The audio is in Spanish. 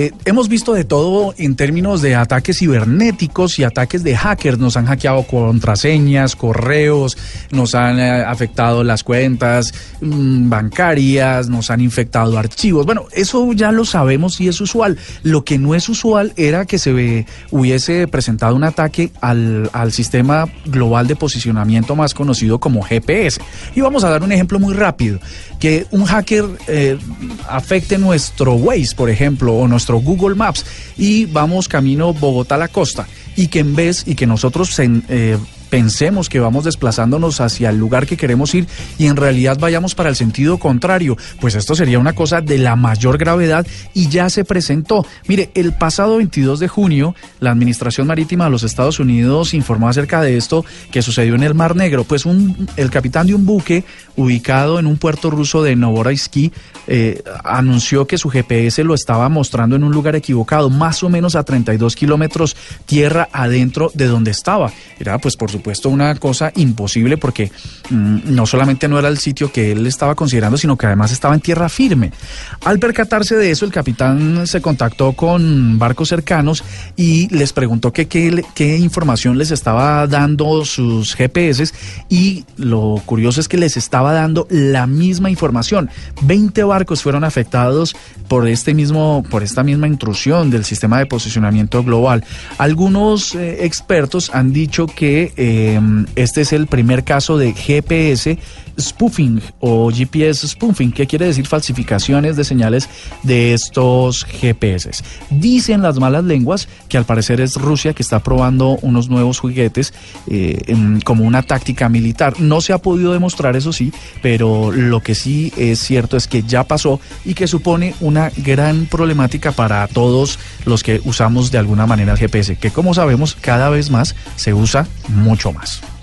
Eh, hemos visto de todo en términos de ataques cibernéticos y ataques de hackers. Nos han hackeado contraseñas, correos, nos han eh, afectado las cuentas mm, bancarias, nos han infectado archivos. Bueno, eso ya lo sabemos y es usual. Lo que no es usual era que se hubiese presentado un ataque al, sistema global de posicionamiento más conocido como GPS. Y vamos a dar un ejemplo muy rápido. Que un hacker eh, afecte nuestro Waze, por ejemplo, o nuestro Google Maps y vamos camino Bogotá a la costa y que en vez y que nosotros eh, pensemos que vamos desplazándonos hacia el lugar que queremos ir y en realidad vayamos para el sentido contrario, pues esto sería una cosa de la mayor gravedad y ya se presentó. Mire, el pasado 22 de junio, la Administración Marítima de los Estados Unidos informó acerca de esto que sucedió en el Mar Negro, pues un, el capitán de un buque ubicado en un puerto ruso de Novorossiysk eh, anunció que su GPS lo estaba mostrando en un lugar equivocado, más o menos a 32 kilómetros tierra adentro de donde estaba. Era pues por supuesto una cosa imposible porque mm, no solamente no era el sitio que él estaba considerando, sino que además estaba en tierra firme. Al percatarse de eso, el capitán se contactó con barcos cercanos y les preguntó qué, qué información les estaba dando sus GPS y lo curioso es que les estaba dando la misma información. 20 barcos fueron afectados por este mismo por esta misma intrusión del sistema de posicionamiento global. Algunos eh, expertos han dicho que eh, este es el primer caso de GPS spoofing o GPS spoofing, que quiere decir falsificaciones de señales de estos GPS. Dicen las malas lenguas que al parecer es Rusia que está probando unos nuevos juguetes eh, como una táctica militar. No se ha podido demostrar eso sí, pero lo que sí es cierto es que ya pasó y que supone una gran problemática para todos los que usamos de alguna manera el GPS, que como sabemos cada vez más se usa mucho más.